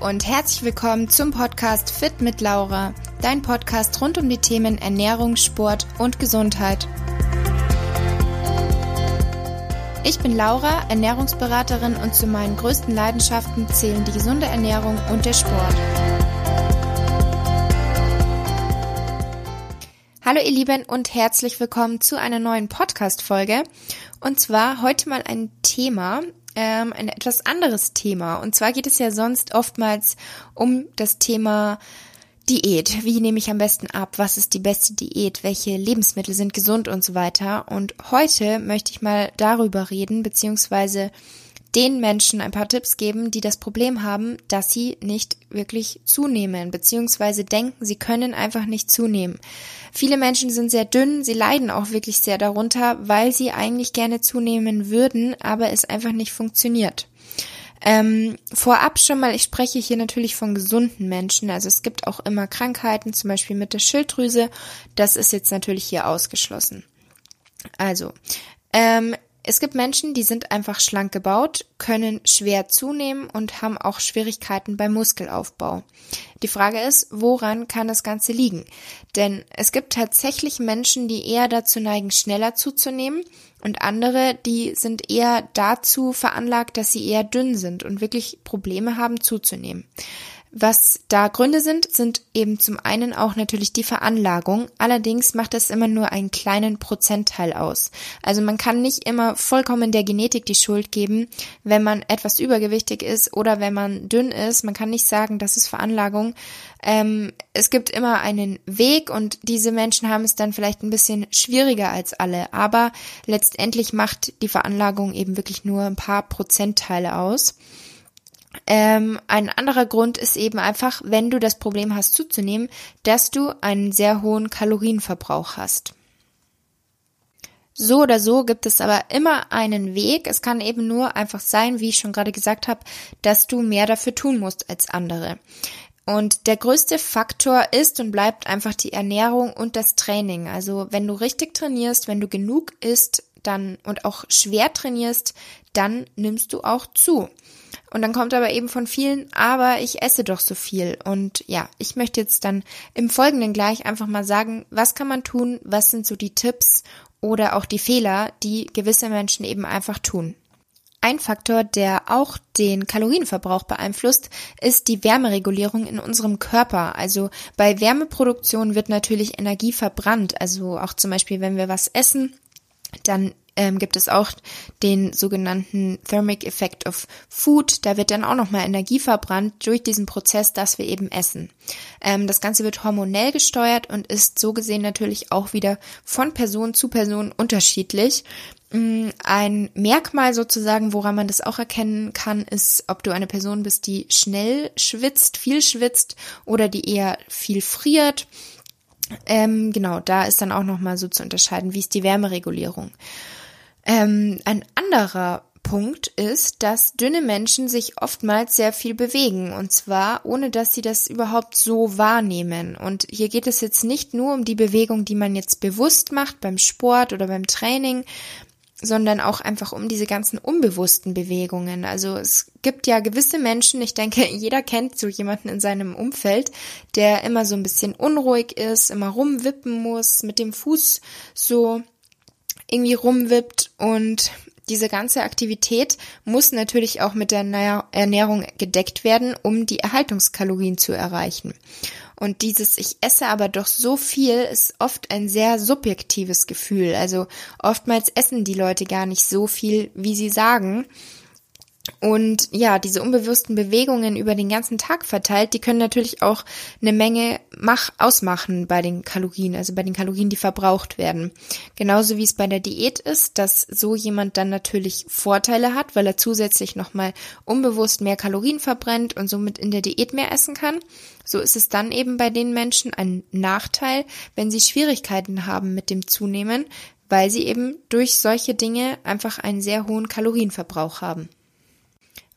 und herzlich willkommen zum Podcast Fit mit Laura, dein Podcast rund um die Themen Ernährung, Sport und Gesundheit. Ich bin Laura, Ernährungsberaterin und zu meinen größten Leidenschaften zählen die gesunde Ernährung und der Sport. Hallo ihr Lieben und herzlich willkommen zu einer neuen Podcast-Folge. Und zwar heute mal ein Thema, ähm, ein etwas anderes Thema. Und zwar geht es ja sonst oftmals um das Thema Diät. Wie nehme ich am besten ab? Was ist die beste Diät? Welche Lebensmittel sind gesund und so weiter? Und heute möchte ich mal darüber reden, beziehungsweise den Menschen ein paar Tipps geben, die das Problem haben, dass sie nicht wirklich zunehmen, beziehungsweise denken, sie können einfach nicht zunehmen. Viele Menschen sind sehr dünn, sie leiden auch wirklich sehr darunter, weil sie eigentlich gerne zunehmen würden, aber es einfach nicht funktioniert. Ähm, vorab schon mal, ich spreche hier natürlich von gesunden Menschen. Also es gibt auch immer Krankheiten, zum Beispiel mit der Schilddrüse. Das ist jetzt natürlich hier ausgeschlossen. Also, ähm, es gibt Menschen, die sind einfach schlank gebaut, können schwer zunehmen und haben auch Schwierigkeiten beim Muskelaufbau. Die Frage ist, woran kann das Ganze liegen? Denn es gibt tatsächlich Menschen, die eher dazu neigen, schneller zuzunehmen und andere, die sind eher dazu veranlagt, dass sie eher dünn sind und wirklich Probleme haben zuzunehmen. Was da Gründe sind, sind eben zum einen auch natürlich die Veranlagung. Allerdings macht das immer nur einen kleinen Prozentteil aus. Also man kann nicht immer vollkommen der Genetik die Schuld geben, wenn man etwas übergewichtig ist oder wenn man dünn ist. Man kann nicht sagen, das ist Veranlagung. Ähm, es gibt immer einen Weg und diese Menschen haben es dann vielleicht ein bisschen schwieriger als alle. Aber letztendlich macht die Veranlagung eben wirklich nur ein paar Prozentteile aus. Ähm, ein anderer Grund ist eben einfach, wenn du das Problem hast zuzunehmen, dass du einen sehr hohen Kalorienverbrauch hast. So oder so gibt es aber immer einen Weg. Es kann eben nur einfach sein, wie ich schon gerade gesagt habe, dass du mehr dafür tun musst als andere. Und der größte Faktor ist und bleibt einfach die Ernährung und das Training. Also wenn du richtig trainierst, wenn du genug isst, dann und auch schwer trainierst, dann nimmst du auch zu. Und dann kommt aber eben von vielen, aber ich esse doch so viel. Und ja, ich möchte jetzt dann im Folgenden gleich einfach mal sagen, was kann man tun, was sind so die Tipps oder auch die Fehler, die gewisse Menschen eben einfach tun. Ein Faktor, der auch den Kalorienverbrauch beeinflusst, ist die Wärmeregulierung in unserem Körper. Also bei Wärmeproduktion wird natürlich Energie verbrannt. Also auch zum Beispiel, wenn wir was essen, dann ähm, gibt es auch den sogenannten Thermic Effect of Food. Da wird dann auch nochmal Energie verbrannt durch diesen Prozess, dass wir eben essen. Ähm, das Ganze wird hormonell gesteuert und ist so gesehen natürlich auch wieder von Person zu Person unterschiedlich. Mm, ein Merkmal sozusagen, woran man das auch erkennen kann, ist, ob du eine Person bist, die schnell schwitzt, viel schwitzt oder die eher viel friert. Ähm, genau, da ist dann auch nochmal so zu unterscheiden, wie ist die Wärmeregulierung. Ähm, ein anderer Punkt ist, dass dünne Menschen sich oftmals sehr viel bewegen und zwar ohne dass sie das überhaupt so wahrnehmen. Und hier geht es jetzt nicht nur um die Bewegung, die man jetzt bewusst macht beim Sport oder beim Training, sondern auch einfach um diese ganzen unbewussten Bewegungen. Also es gibt ja gewisse Menschen, ich denke, jeder kennt so jemanden in seinem Umfeld, der immer so ein bisschen unruhig ist, immer rumwippen muss, mit dem Fuß so irgendwie rumwippt und diese ganze Aktivität muss natürlich auch mit der Ernährung gedeckt werden, um die Erhaltungskalorien zu erreichen. Und dieses Ich esse aber doch so viel ist oft ein sehr subjektives Gefühl. Also oftmals essen die Leute gar nicht so viel, wie sie sagen. Und ja, diese unbewussten Bewegungen über den ganzen Tag verteilt, die können natürlich auch eine Menge mach ausmachen bei den Kalorien, also bei den Kalorien, die verbraucht werden. Genauso wie es bei der Diät ist, dass so jemand dann natürlich Vorteile hat, weil er zusätzlich nochmal unbewusst mehr Kalorien verbrennt und somit in der Diät mehr essen kann. So ist es dann eben bei den Menschen ein Nachteil, wenn sie Schwierigkeiten haben mit dem Zunehmen, weil sie eben durch solche Dinge einfach einen sehr hohen Kalorienverbrauch haben.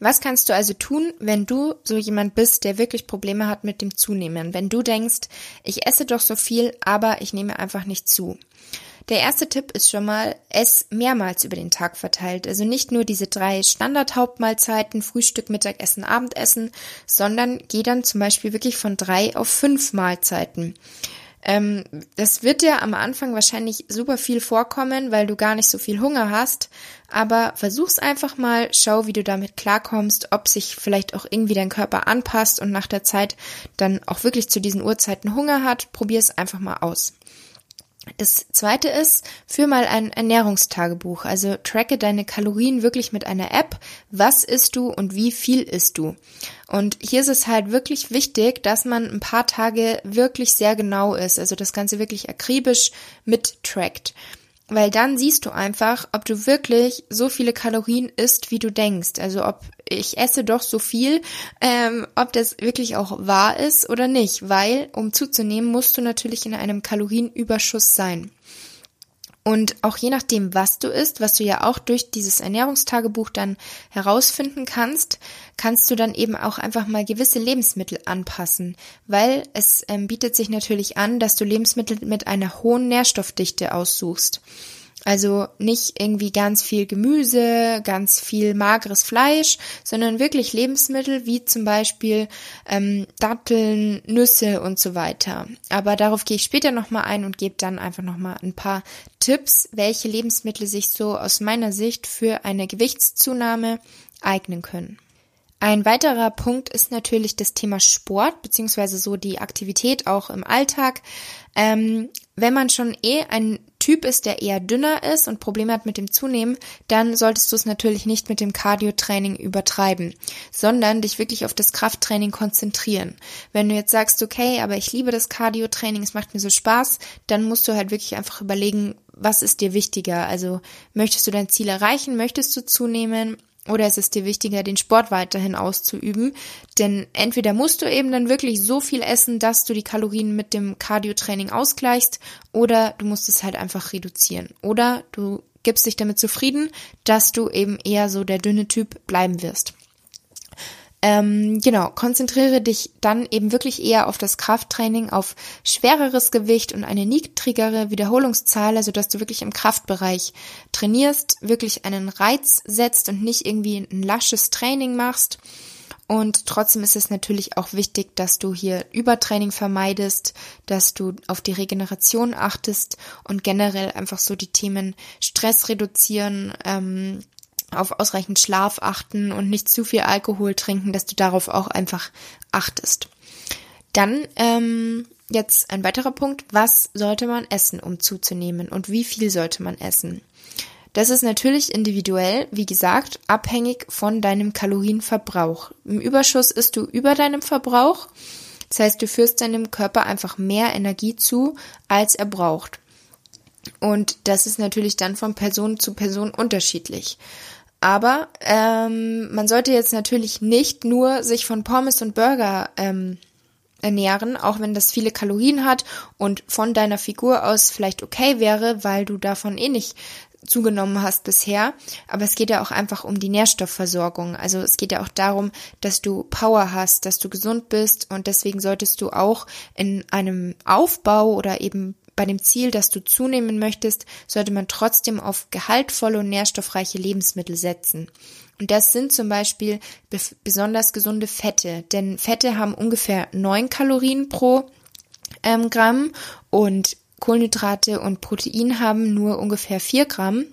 Was kannst du also tun, wenn du so jemand bist, der wirklich Probleme hat mit dem Zunehmen? Wenn du denkst, ich esse doch so viel, aber ich nehme einfach nicht zu. Der erste Tipp ist schon mal, ess mehrmals über den Tag verteilt. Also nicht nur diese drei Standardhauptmahlzeiten, Frühstück, Mittagessen, Abendessen, sondern geh dann zum Beispiel wirklich von drei auf fünf Mahlzeiten. Ähm, das wird dir am Anfang wahrscheinlich super viel vorkommen, weil du gar nicht so viel Hunger hast. Aber versuch's einfach mal, schau, wie du damit klarkommst, ob sich vielleicht auch irgendwie dein Körper anpasst und nach der Zeit dann auch wirklich zu diesen Uhrzeiten Hunger hat. Probier es einfach mal aus. Das zweite ist, führ mal ein Ernährungstagebuch. Also tracke deine Kalorien wirklich mit einer App. Was isst du und wie viel isst du? Und hier ist es halt wirklich wichtig, dass man ein paar Tage wirklich sehr genau ist. Also das Ganze wirklich akribisch mittrackt. Weil dann siehst du einfach, ob du wirklich so viele Kalorien isst, wie du denkst. Also ob ich esse doch so viel, ähm, ob das wirklich auch wahr ist oder nicht. Weil, um zuzunehmen, musst du natürlich in einem Kalorienüberschuss sein. Und auch je nachdem, was du isst, was du ja auch durch dieses Ernährungstagebuch dann herausfinden kannst, kannst du dann eben auch einfach mal gewisse Lebensmittel anpassen, weil es ähm, bietet sich natürlich an, dass du Lebensmittel mit einer hohen Nährstoffdichte aussuchst. Also nicht irgendwie ganz viel Gemüse, ganz viel mageres Fleisch, sondern wirklich Lebensmittel wie zum Beispiel ähm, Datteln, Nüsse und so weiter. Aber darauf gehe ich später nochmal ein und gebe dann einfach nochmal ein paar Tipps, welche Lebensmittel sich so aus meiner Sicht für eine Gewichtszunahme eignen können. Ein weiterer Punkt ist natürlich das Thema Sport, beziehungsweise so die Aktivität auch im Alltag. Ähm, wenn man schon eh ein Typ ist, der eher dünner ist und Probleme hat mit dem Zunehmen, dann solltest du es natürlich nicht mit dem Cardio-Training übertreiben, sondern dich wirklich auf das Krafttraining konzentrieren. Wenn du jetzt sagst, okay, aber ich liebe das Cardio-Training, es macht mir so Spaß, dann musst du halt wirklich einfach überlegen, was ist dir wichtiger? Also möchtest du dein Ziel erreichen? Möchtest du zunehmen? Oder ist es dir wichtiger, den Sport weiterhin auszuüben? Denn entweder musst du eben dann wirklich so viel essen, dass du die Kalorien mit dem Cardio-Training ausgleichst, oder du musst es halt einfach reduzieren. Oder du gibst dich damit zufrieden, dass du eben eher so der dünne Typ bleiben wirst. Ähm, genau, konzentriere dich dann eben wirklich eher auf das Krafttraining, auf schwereres Gewicht und eine niedrigere Wiederholungszahl, also dass du wirklich im Kraftbereich trainierst, wirklich einen Reiz setzt und nicht irgendwie ein lasches Training machst. Und trotzdem ist es natürlich auch wichtig, dass du hier Übertraining vermeidest, dass du auf die Regeneration achtest und generell einfach so die Themen Stress reduzieren, ähm, auf ausreichend Schlaf achten und nicht zu viel Alkohol trinken, dass du darauf auch einfach achtest. Dann ähm, jetzt ein weiterer Punkt, was sollte man essen, um zuzunehmen und wie viel sollte man essen? Das ist natürlich individuell, wie gesagt, abhängig von deinem Kalorienverbrauch. Im Überschuss isst du über deinem Verbrauch. Das heißt, du führst deinem Körper einfach mehr Energie zu, als er braucht. Und das ist natürlich dann von Person zu Person unterschiedlich. Aber ähm, man sollte jetzt natürlich nicht nur sich von Pommes und Burger ähm, ernähren, auch wenn das viele Kalorien hat und von deiner Figur aus vielleicht okay wäre, weil du davon eh nicht zugenommen hast bisher. Aber es geht ja auch einfach um die Nährstoffversorgung. Also es geht ja auch darum, dass du Power hast, dass du gesund bist und deswegen solltest du auch in einem Aufbau oder eben bei dem Ziel, dass du zunehmen möchtest, sollte man trotzdem auf gehaltvolle und nährstoffreiche Lebensmittel setzen. Und das sind zum Beispiel besonders gesunde Fette, denn Fette haben ungefähr neun Kalorien pro ähm, Gramm und Kohlenhydrate und Protein haben nur ungefähr vier Gramm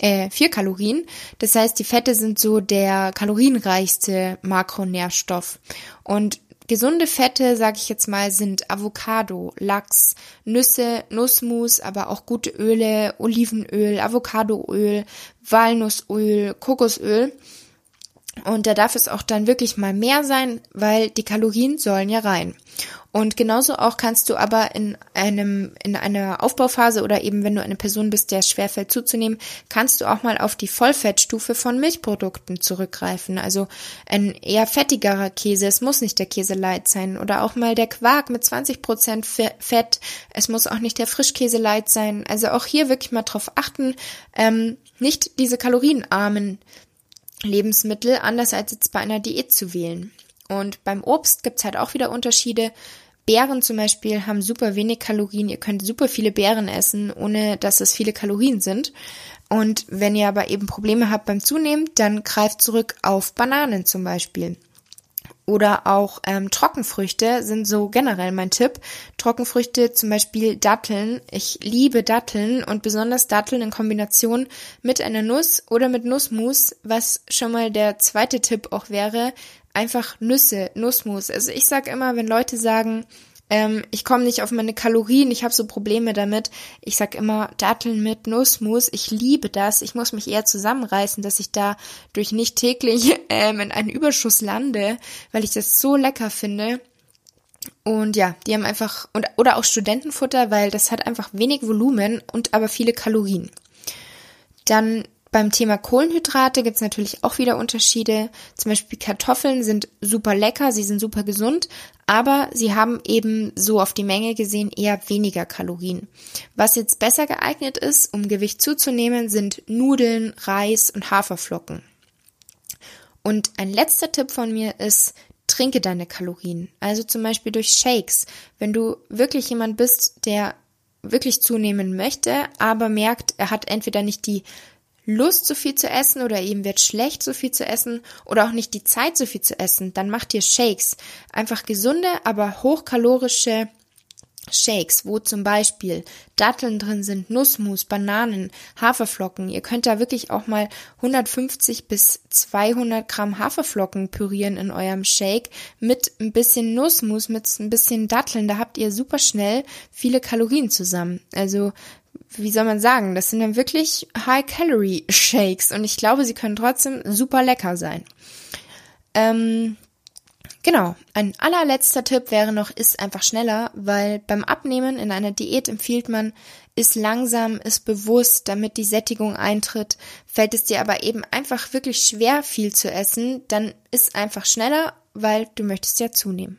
äh, vier Kalorien. Das heißt, die Fette sind so der kalorienreichste Makronährstoff. Und Gesunde Fette, sage ich jetzt mal, sind Avocado, Lachs, Nüsse, Nussmus, aber auch gute Öle, Olivenöl, Avocadoöl, Walnussöl, Kokosöl. Und da darf es auch dann wirklich mal mehr sein, weil die Kalorien sollen ja rein. Und genauso auch kannst du aber in einem, in einer Aufbauphase oder eben wenn du eine Person bist, der schwerfällt zuzunehmen, kannst du auch mal auf die Vollfettstufe von Milchprodukten zurückgreifen. Also ein eher fettigerer Käse, es muss nicht der Käse light sein oder auch mal der Quark mit 20 Prozent Fett, es muss auch nicht der Frischkäse light sein. Also auch hier wirklich mal drauf achten, ähm, nicht diese kalorienarmen Lebensmittel anders als jetzt bei einer Diät zu wählen. Und beim Obst gibt's halt auch wieder Unterschiede. Beeren zum Beispiel haben super wenig Kalorien. Ihr könnt super viele Beeren essen, ohne dass es viele Kalorien sind. Und wenn ihr aber eben Probleme habt beim Zunehmen, dann greift zurück auf Bananen zum Beispiel. Oder auch ähm, Trockenfrüchte sind so generell mein Tipp. Trockenfrüchte, zum Beispiel Datteln. Ich liebe Datteln und besonders Datteln in Kombination mit einer Nuss oder mit Nussmus, was schon mal der zweite Tipp auch wäre. Einfach Nüsse, Nussmus. Also ich sag immer, wenn Leute sagen, ähm, ich komme nicht auf meine Kalorien, ich habe so Probleme damit. Ich sag immer Datteln mit Nussmus. Ich liebe das. Ich muss mich eher zusammenreißen, dass ich da durch nicht täglich ähm, in einen Überschuss lande, weil ich das so lecker finde. Und ja, die haben einfach und oder auch Studentenfutter, weil das hat einfach wenig Volumen und aber viele Kalorien. Dann beim Thema Kohlenhydrate gibt's natürlich auch wieder Unterschiede. Zum Beispiel Kartoffeln sind super lecker, sie sind super gesund, aber sie haben eben so auf die Menge gesehen eher weniger Kalorien. Was jetzt besser geeignet ist, um Gewicht zuzunehmen, sind Nudeln, Reis und Haferflocken. Und ein letzter Tipp von mir ist, trinke deine Kalorien. Also zum Beispiel durch Shakes. Wenn du wirklich jemand bist, der wirklich zunehmen möchte, aber merkt, er hat entweder nicht die Lust, so viel zu essen oder ihm wird schlecht, so viel zu essen oder auch nicht die Zeit, so viel zu essen, dann macht ihr Shakes. Einfach gesunde, aber hochkalorische Shakes, wo zum Beispiel Datteln drin sind, Nussmus, Bananen, Haferflocken. Ihr könnt da wirklich auch mal 150 bis 200 Gramm Haferflocken pürieren in eurem Shake mit ein bisschen Nussmus, mit ein bisschen Datteln. Da habt ihr super schnell viele Kalorien zusammen. Also wie soll man sagen, das sind dann wirklich High-Calorie-Shakes und ich glaube, sie können trotzdem super lecker sein. Ähm, genau, ein allerletzter Tipp wäre noch, isst einfach schneller, weil beim Abnehmen in einer Diät empfiehlt man, ist langsam, ist bewusst, damit die Sättigung eintritt. Fällt es dir aber eben einfach wirklich schwer, viel zu essen, dann ist einfach schneller, weil du möchtest ja zunehmen.